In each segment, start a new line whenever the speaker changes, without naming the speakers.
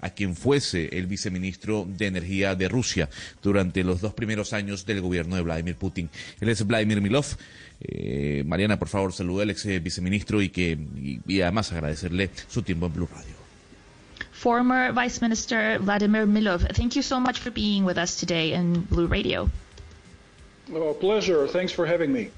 a quien fuese el viceministro de Energía de Rusia durante los dos primeros años del gobierno de Vladimir Putin. Él es Vladimir Milov. Eh, Mariana, por favor, salude al ex viceministro y, que, y, además agradecerle su tiempo en Blue Radio.
Former Vice Minister Vladimir Milov, thank you so much for being with us today in Blue Radio.
Oh, pleasure. Thanks for having me.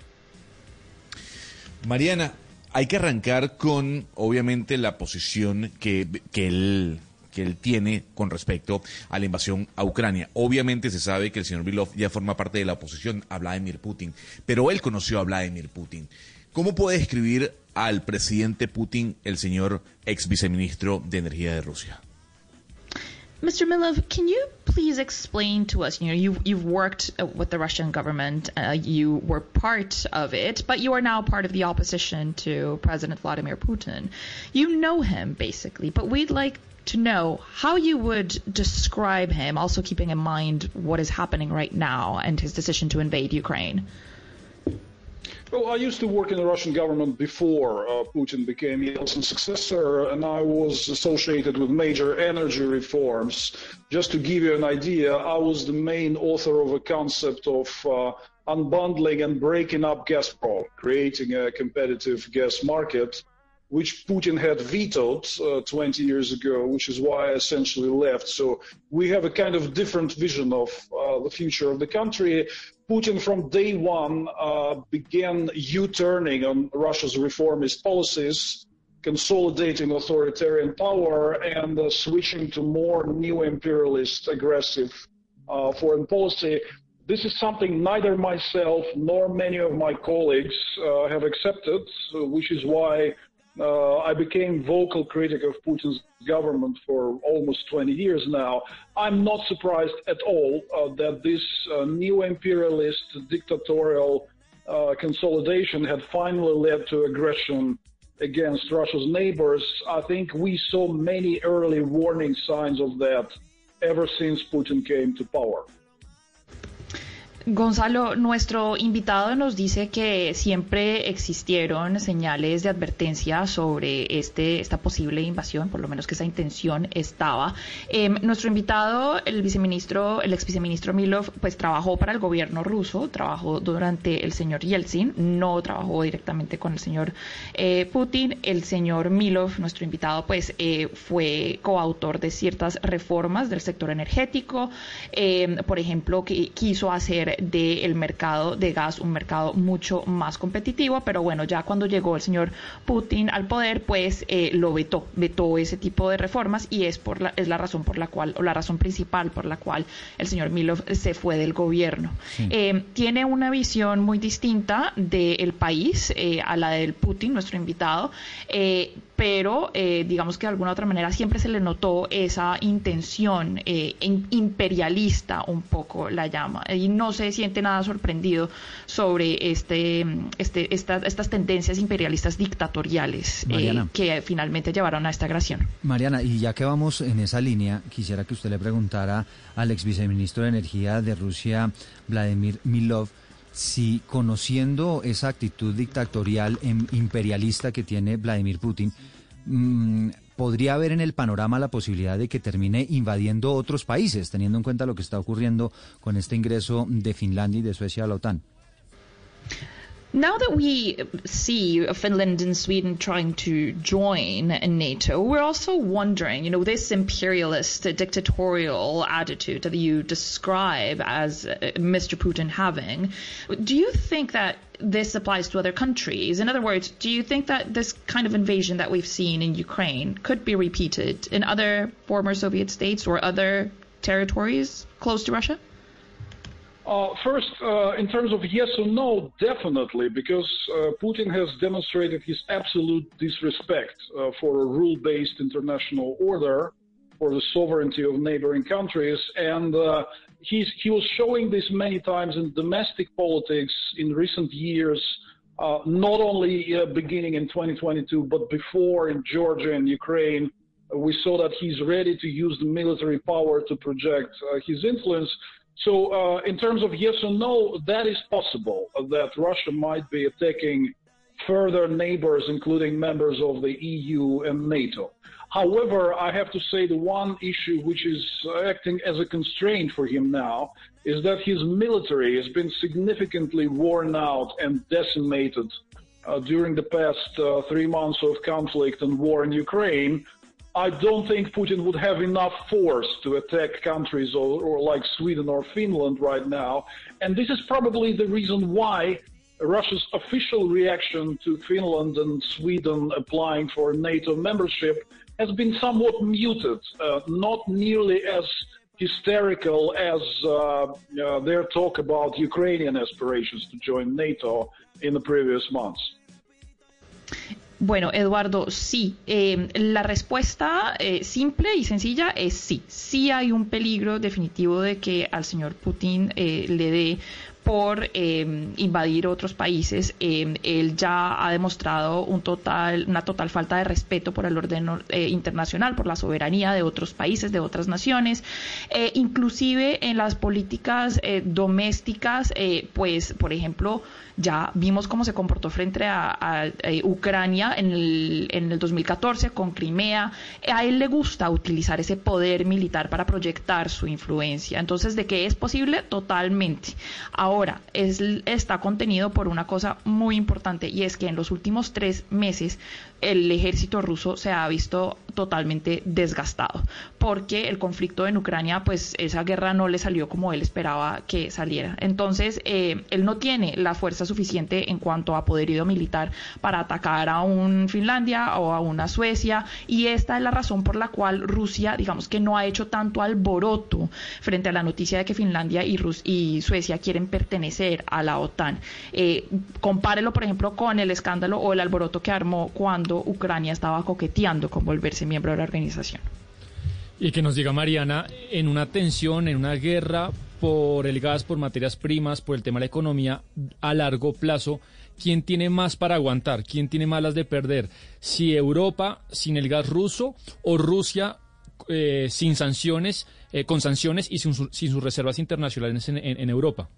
Mariana, hay que arrancar con, obviamente, la posición que, que él que él tiene con respecto a la invasión a Ucrania. Obviamente se sabe que el señor Vilov ya forma parte de la oposición a Vladimir Putin, pero él conoció a Vladimir Putin. ¿Cómo puede describir al presidente Putin el señor ex viceministro de Energía de Rusia?
Mr. Milov, can you please explain to us? You know, you you've worked uh, with the Russian government, uh, you were part of it, but you are now part of the opposition to President Vladimir Putin. You know him basically, but we'd like to know how you would describe him, also keeping in mind what is happening right now and his decision to invade Ukraine.
Well, I used to work in the Russian government before uh, Putin became Yeltsin's successor, and I was associated with major energy reforms. Just to give you an idea, I was the main author of a concept of uh, unbundling and breaking up Gazprom, creating a competitive gas market, which Putin had vetoed uh, 20 years ago, which is why I essentially left. So we have a kind of different vision of uh, the future of the country. Putin from day one uh, began U-turning on Russia's reformist policies, consolidating authoritarian power and uh, switching to more neo-imperialist, aggressive uh, foreign policy. This is something neither myself nor many of my colleagues uh, have accepted, which is why uh, I became vocal critic of Putin's government for almost 20 years now. I'm not surprised at all uh, that this uh, neo-imperialist dictatorial uh, consolidation had finally led to aggression against Russia's neighbors. I think we saw many early warning signs of that ever since Putin came to power.
Gonzalo, nuestro invitado nos dice que siempre existieron señales de advertencia sobre este, esta posible invasión, por lo menos que esa intención estaba. Em, nuestro invitado, el viceministro, el ex viceministro Milov, pues trabajó para el gobierno ruso, trabajó durante el señor Yeltsin, no trabajó directamente con el señor eh, Putin. El señor Milov, nuestro invitado, pues eh, fue coautor de ciertas reformas del sector energético, em, por ejemplo, que quiso hacer del mercado de gas un mercado mucho más competitivo, pero bueno, ya cuando llegó el señor Putin al poder, pues eh, lo vetó, vetó ese tipo de reformas y es, por la, es la razón por la cual, o la razón principal por la cual el señor Milov se fue del gobierno. Eh, tiene una visión muy distinta del país eh, a la del Putin, nuestro invitado pero eh, digamos que de alguna otra manera siempre se le notó esa intención eh, imperialista un poco la llama y no se siente nada sorprendido sobre este, este estas tendencias imperialistas dictatoriales eh, que finalmente llevaron a esta agresión.
Mariana, y ya que vamos en esa línea, quisiera que usted le preguntara al ex viceministro de Energía de Rusia, Vladimir Milov, si conociendo esa actitud dictatorial e imperialista que tiene Vladimir Putin, mm, podría haber en el panorama la posibilidad de que termine invadiendo otros países, teniendo en cuenta lo que está ocurriendo con este ingreso de Finlandia y de Suecia a la OTAN.
Now that we see Finland and Sweden trying to join NATO, we're also wondering, you know, this imperialist, dictatorial attitude that you describe as uh, Mr. Putin having, do you think that this applies to other countries? In other words, do you think that this kind of invasion that we've seen in Ukraine could be repeated in other former Soviet states or other territories close to Russia?
Uh, first, uh, in terms of yes or no, definitely, because uh, Putin has demonstrated his absolute disrespect uh, for a rule based international order, for the sovereignty of neighboring countries, and uh, he's, he was showing this many times in domestic politics in recent years. Not only beginning in 2022, but before in Georgia and Ukraine, we saw that he's ready to use the military power to project his influence. So, uh, in terms of yes or no, that is possible uh, that Russia might be attacking further neighbors, including members of the EU and NATO. However, I have to say the one issue which is acting as a constraint for him now is that his military has been significantly worn out and decimated uh, during the past uh, three months of conflict and war in Ukraine. I don't think Putin would have enough force to attack countries or, or like Sweden or Finland right now. And this is probably the reason why Russia's official reaction to Finland and Sweden applying for NATO membership has been somewhat muted, uh, not nearly as hysterical as uh, uh, their talk about Ukrainian aspirations to join NATO in the previous months.
Bueno, Eduardo, sí. Eh, la respuesta eh, simple y sencilla es sí. Sí hay un peligro definitivo de que al señor Putin eh, le dé por eh, invadir otros países. Eh, él ya ha demostrado un total, una total falta de respeto por el orden eh, internacional, por la soberanía de otros países, de otras naciones, inclusive en las políticas domésticas, pues, por ejemplo, ya vimos cómo se comportó frente a, Ucrania en el, en el 2014 con Crimea. A él le gusta utilizar ese poder militar para proyectar su influencia. Entonces, ¿de qué es posible? Totalmente. Ahora, es, está contenido por una cosa muy importante y es que en los últimos tres meses el ejército ruso se ha visto totalmente desgastado porque el conflicto en Ucrania, pues esa guerra no le salió como él esperaba que saliera. Entonces, eh, él no tiene la fuerza suficiente en cuanto a poderío militar para atacar a un Finlandia o a una Suecia y esta es la razón por la cual Rusia, digamos que no ha hecho tanto alboroto frente a la noticia de que Finlandia y, Suecia quieren pertenecer a la OTAN. Eh, compárelo, por ejemplo, con el escándalo o el alboroto que armó cuando Ucrania estaba coqueteando con volverse miembro de la organización.
Y que nos diga Mariana, en una tensión, en una guerra por el gas, por materias primas, por el tema de la economía a largo plazo, ¿quién tiene más para aguantar? ¿Quién tiene más las de perder? ¿Si Europa sin el gas ruso o Rusia eh, sin sanciones, eh, con sanciones y sin, sus reservas internacionales en Europa?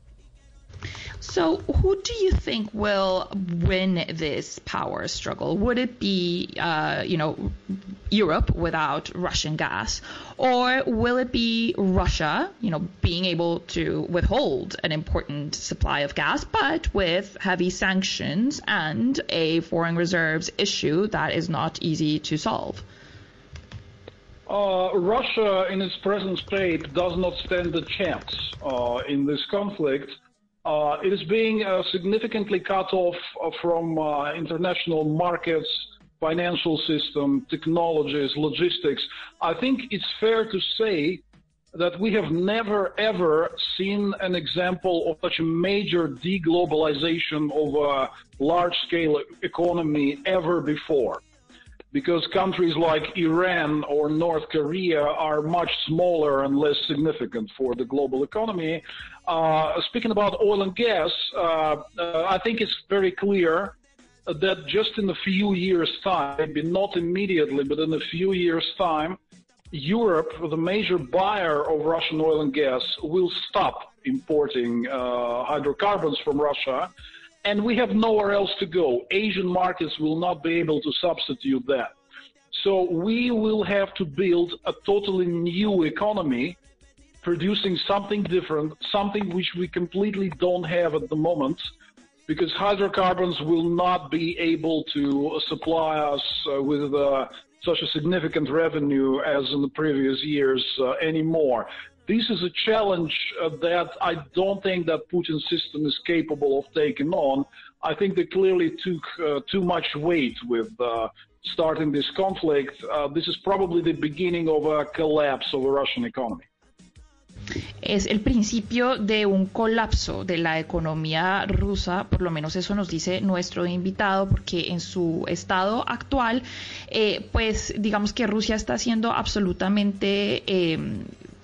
So, who do you think will win this power struggle? Would it be, uh, you know, Europe without Russian gas, or will it be Russia, you know, being able to withhold an important supply of gas, but with heavy sanctions and a foreign reserves issue that is not easy to solve?
Uh, Russia, in its present state, does not stand a chance uh, in this conflict it is being uh, significantly cut off uh, from uh, international markets, financial system, technologies, logistics. I think it's fair to say that we have never ever seen an example of such a major deglobalization of a large scale economy ever before because countries like Iran or North Korea are much smaller and less significant for the global economy. Uh, speaking about oil and gas, uh, uh, I think it's very clear that just in a few years' time, maybe not immediately, but in a few years' time, Europe, the major buyer of Russian oil and gas, will stop importing uh, hydrocarbons from Russia and we have nowhere else to go. Asian markets will not be able to substitute that. So we will have to build a totally new economy, producing something different, something which we completely don't have at the moment, because hydrocarbons will not be able to supply us uh, with uh, such a significant revenue as in the previous years uh, anymore. This is a challenge uh, that I don't think that Putin's system is capable of taking on. I think they clearly took uh, too much weight with uh, starting this conflict. This is probably the beginning of a collapse of the Russian economy.
Es el principio de un colapso de la economía rusa, por lo menos eso nos dice nuestro invitado, porque en su estado actual, eh, pues digamos que Rusia está siendo absolutamente eh,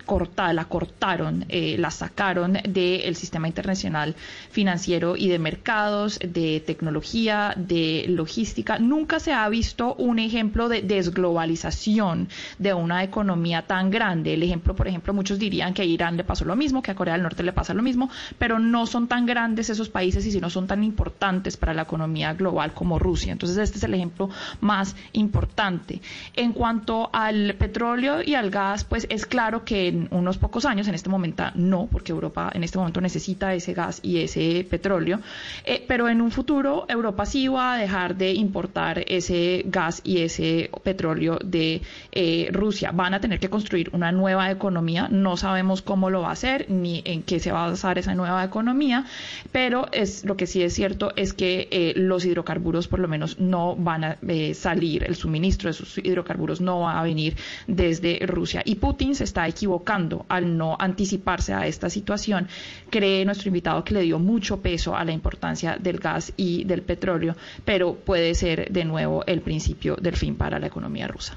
corta, la cortaron, eh, la sacaron del sistema internacional financiero y de mercados, de tecnología, de logística. Nunca se ha visto un ejemplo de desglobalización de una economía tan grande. El ejemplo, por ejemplo, muchos dirían que a Irán le pasó lo mismo, que a Corea del Norte le pasa lo mismo, pero no son tan grandes esos países y si no son tan importantes para la economía global como Rusia. Entonces, este es el ejemplo más importante. En cuanto al petróleo y al gas, pues es claro que en unos pocos años, en este momento no, porque Europa en este momento necesita ese gas y ese petróleo, eh, pero en un futuro Europa sí va a dejar de importar ese gas y ese petróleo de eh, Rusia. Van a tener que construir una nueva economía, no sabemos cómo lo va a hacer ni en qué se va a basar esa nueva economía, pero es lo que sí es cierto es que eh, los hidrocarburos por lo menos no van a salir, el suministro de esos hidrocarburos no va a venir desde Rusia. Y Putin se está equivocando al no anticiparse a esta situación. Cree nuestro invitado que le dio mucho peso a la importancia del gas y del petróleo, pero puede ser de nuevo el principio del fin para la economía rusa.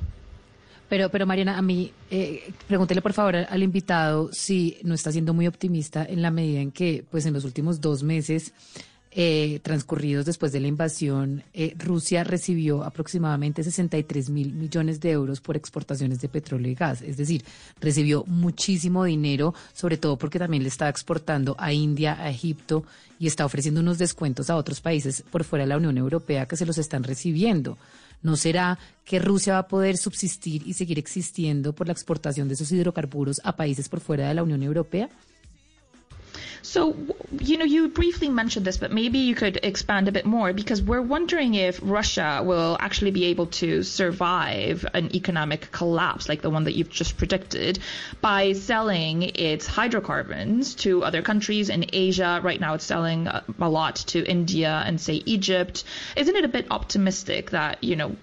Pero, pero Mariana, a mí, eh, pregúntele por favor al invitado si no está siendo muy optimista en la medida en que, pues en los últimos dos meses eh, transcurridos después de la invasión, eh, Rusia recibió aproximadamente 63 mil millones de euros por exportaciones de petróleo y gas. Es decir, recibió muchísimo dinero, sobre todo porque también le está exportando a India, a Egipto y está ofreciendo unos descuentos a otros países por fuera de la Unión Europea que se los están recibiendo. ¿No será que Rusia va a poder subsistir y seguir existiendo por la exportación de esos hidrocarburos a países por fuera de la Unión Europea?
So, you know, you briefly mentioned this, but maybe you could expand a bit more because we're wondering if Russia will actually be able to survive an economic collapse like the one that you've just predicted by selling its hydrocarbons to other countries in Asia. Right now, it's selling uh, a lot to India and, say, Egypt. Isn't it a bit optimistic that, you know,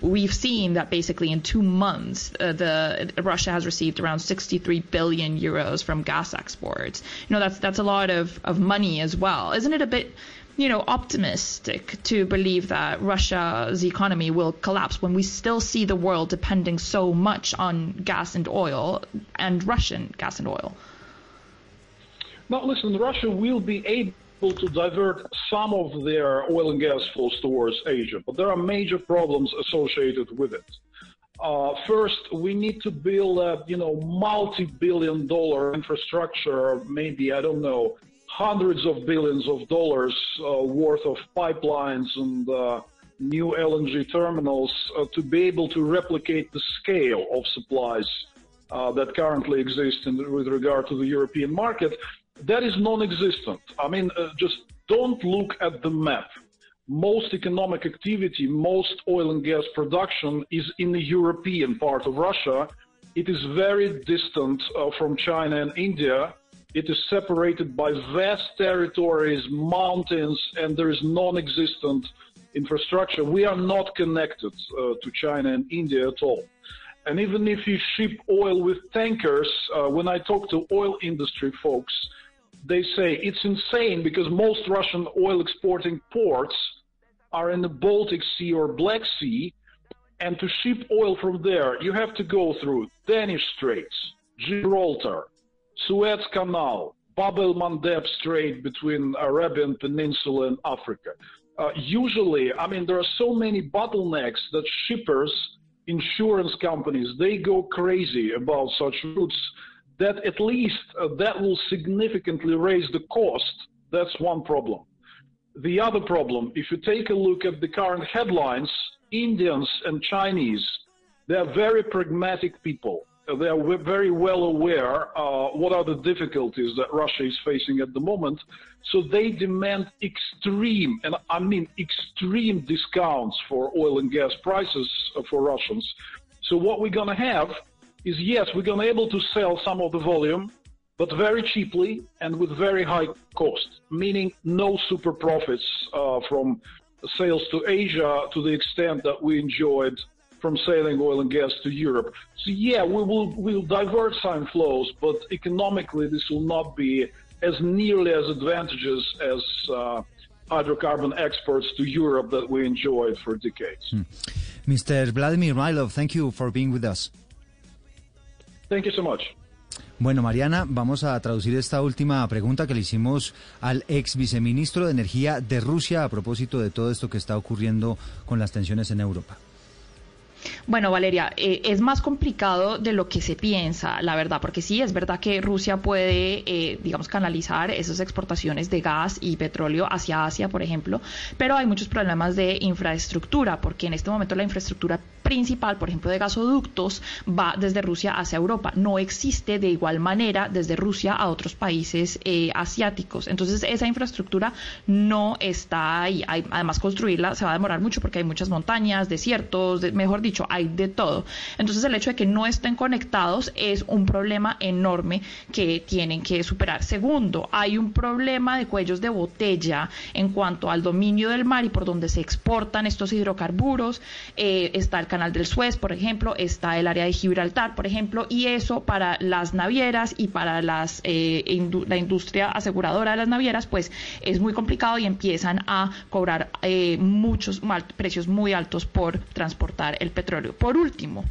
we've seen that basically in two months, uh, the Russia has received around 63 billion euros from gas exports. You know, that's that's a lot of, of money as well. Isn't it a bit, you know, optimistic to believe that Russia's economy will collapse when we still see the world depending so much on gas and oil and Russian gas and oil?
Now, listen, Russia will be able to divert some of their oil and gas flows towards Asia, but there are major problems associated with it. Uh, first, we need to build a you know multi-billion dollar infrastructure, maybe I don't know, hundreds of billions of dollars uh, worth of pipelines and uh, new LNG terminals uh, to be able to replicate the scale of supplies uh, that currently exist in, with regard to the European market that is non-existent. I mean, uh, just don't look at the map. Most economic activity, most oil and gas production is in the European part of Russia. It is very distant uh, from China and India. It is separated by vast territories, mountains, and there is non-existent infrastructure. We are not connected uh, to China and India at all. And even if you ship oil with tankers, uh, when I talk to oil industry folks, they say it's insane because most Russian oil exporting ports are in the Baltic Sea or Black Sea. And to ship oil from there, you have to go through Danish Straits, Gibraltar, Suez Canal, Bab el Mandeb Strait between Arabian Peninsula and Africa. Uh, usually, I mean, there are so many bottlenecks that shippers, insurance companies, they go crazy about such routes that at least uh, that will significantly raise the cost. That's one problem. The other problem, if you take a look at the current headlines, Indians and Chinese, they are very pragmatic people. They are very well aware uh, what are the difficulties that Russia is facing at the moment. So they demand extreme, and I mean extreme discounts for oil and gas prices uh, for Russians. So what we're going to have is yes, we're going to able to sell some of the volume, but very cheaply and with very high cost, meaning no super profits uh, from sales to Asia to the extent that we enjoyed from selling oil and gas to Europe. So yeah, we will we'll divert some flows, but economically this will not be as nearly as advantageous as uh, hydrocarbon exports to Europe that we enjoyed for decades.
Hmm. Mr. Vladimir Milov, thank you for being with us.
Thank you so much.
Bueno, Mariana, vamos a traducir esta última pregunta que le hicimos al ex viceministro de Energía de Rusia a propósito de todo esto que está ocurriendo con las tensiones en Europa.
Bueno, Valeria, eh, es más complicado de lo que se piensa, la verdad, porque sí, es verdad que Rusia puede, eh, digamos, canalizar esas exportaciones de gas y petróleo hacia Asia, por ejemplo, pero hay muchos problemas de infraestructura, porque en este momento la infraestructura principal, por ejemplo, de gasoductos, va desde Rusia hacia Europa. No existe de igual manera desde Rusia a otros países eh, asiáticos. Entonces, esa infraestructura no está ahí. además, construirla se va a demorar mucho porque hay muchas montañas, desiertos, mejor dicho, hay de todo. Entonces el hecho de que no estén conectados es un problema enorme que tienen que superar. Segundo, hay un problema de cuellos de botella en cuanto al dominio del mar y por donde se exportan estos hidrocarburos. Eh, está el canal del Suez, por ejemplo, está el área de Gibraltar, por ejemplo, y eso para las navieras y para las eh, la industria aseguradora de las navieras, pues es muy complicado y empiezan a cobrar eh, muchos precios muy altos por transportar el petróleo por último,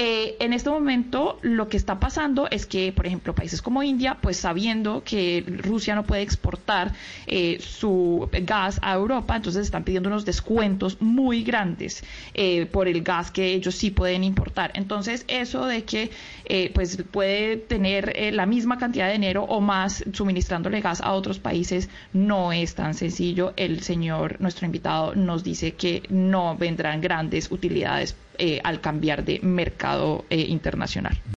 eh, en este momento lo que está pasando es que, por ejemplo, países como India, pues sabiendo que Rusia no puede exportar eh, su gas a Europa, entonces están pidiendo unos descuentos muy grandes eh, por el gas que ellos sí pueden importar. Entonces, eso de que pues puede tener la misma cantidad de dinero o más suministrándole gas a otros países no es tan sencillo. El señor, nuestro invitado, nos dice que no vendrán grandes utilidades al cambiar de mercado eh, internacional.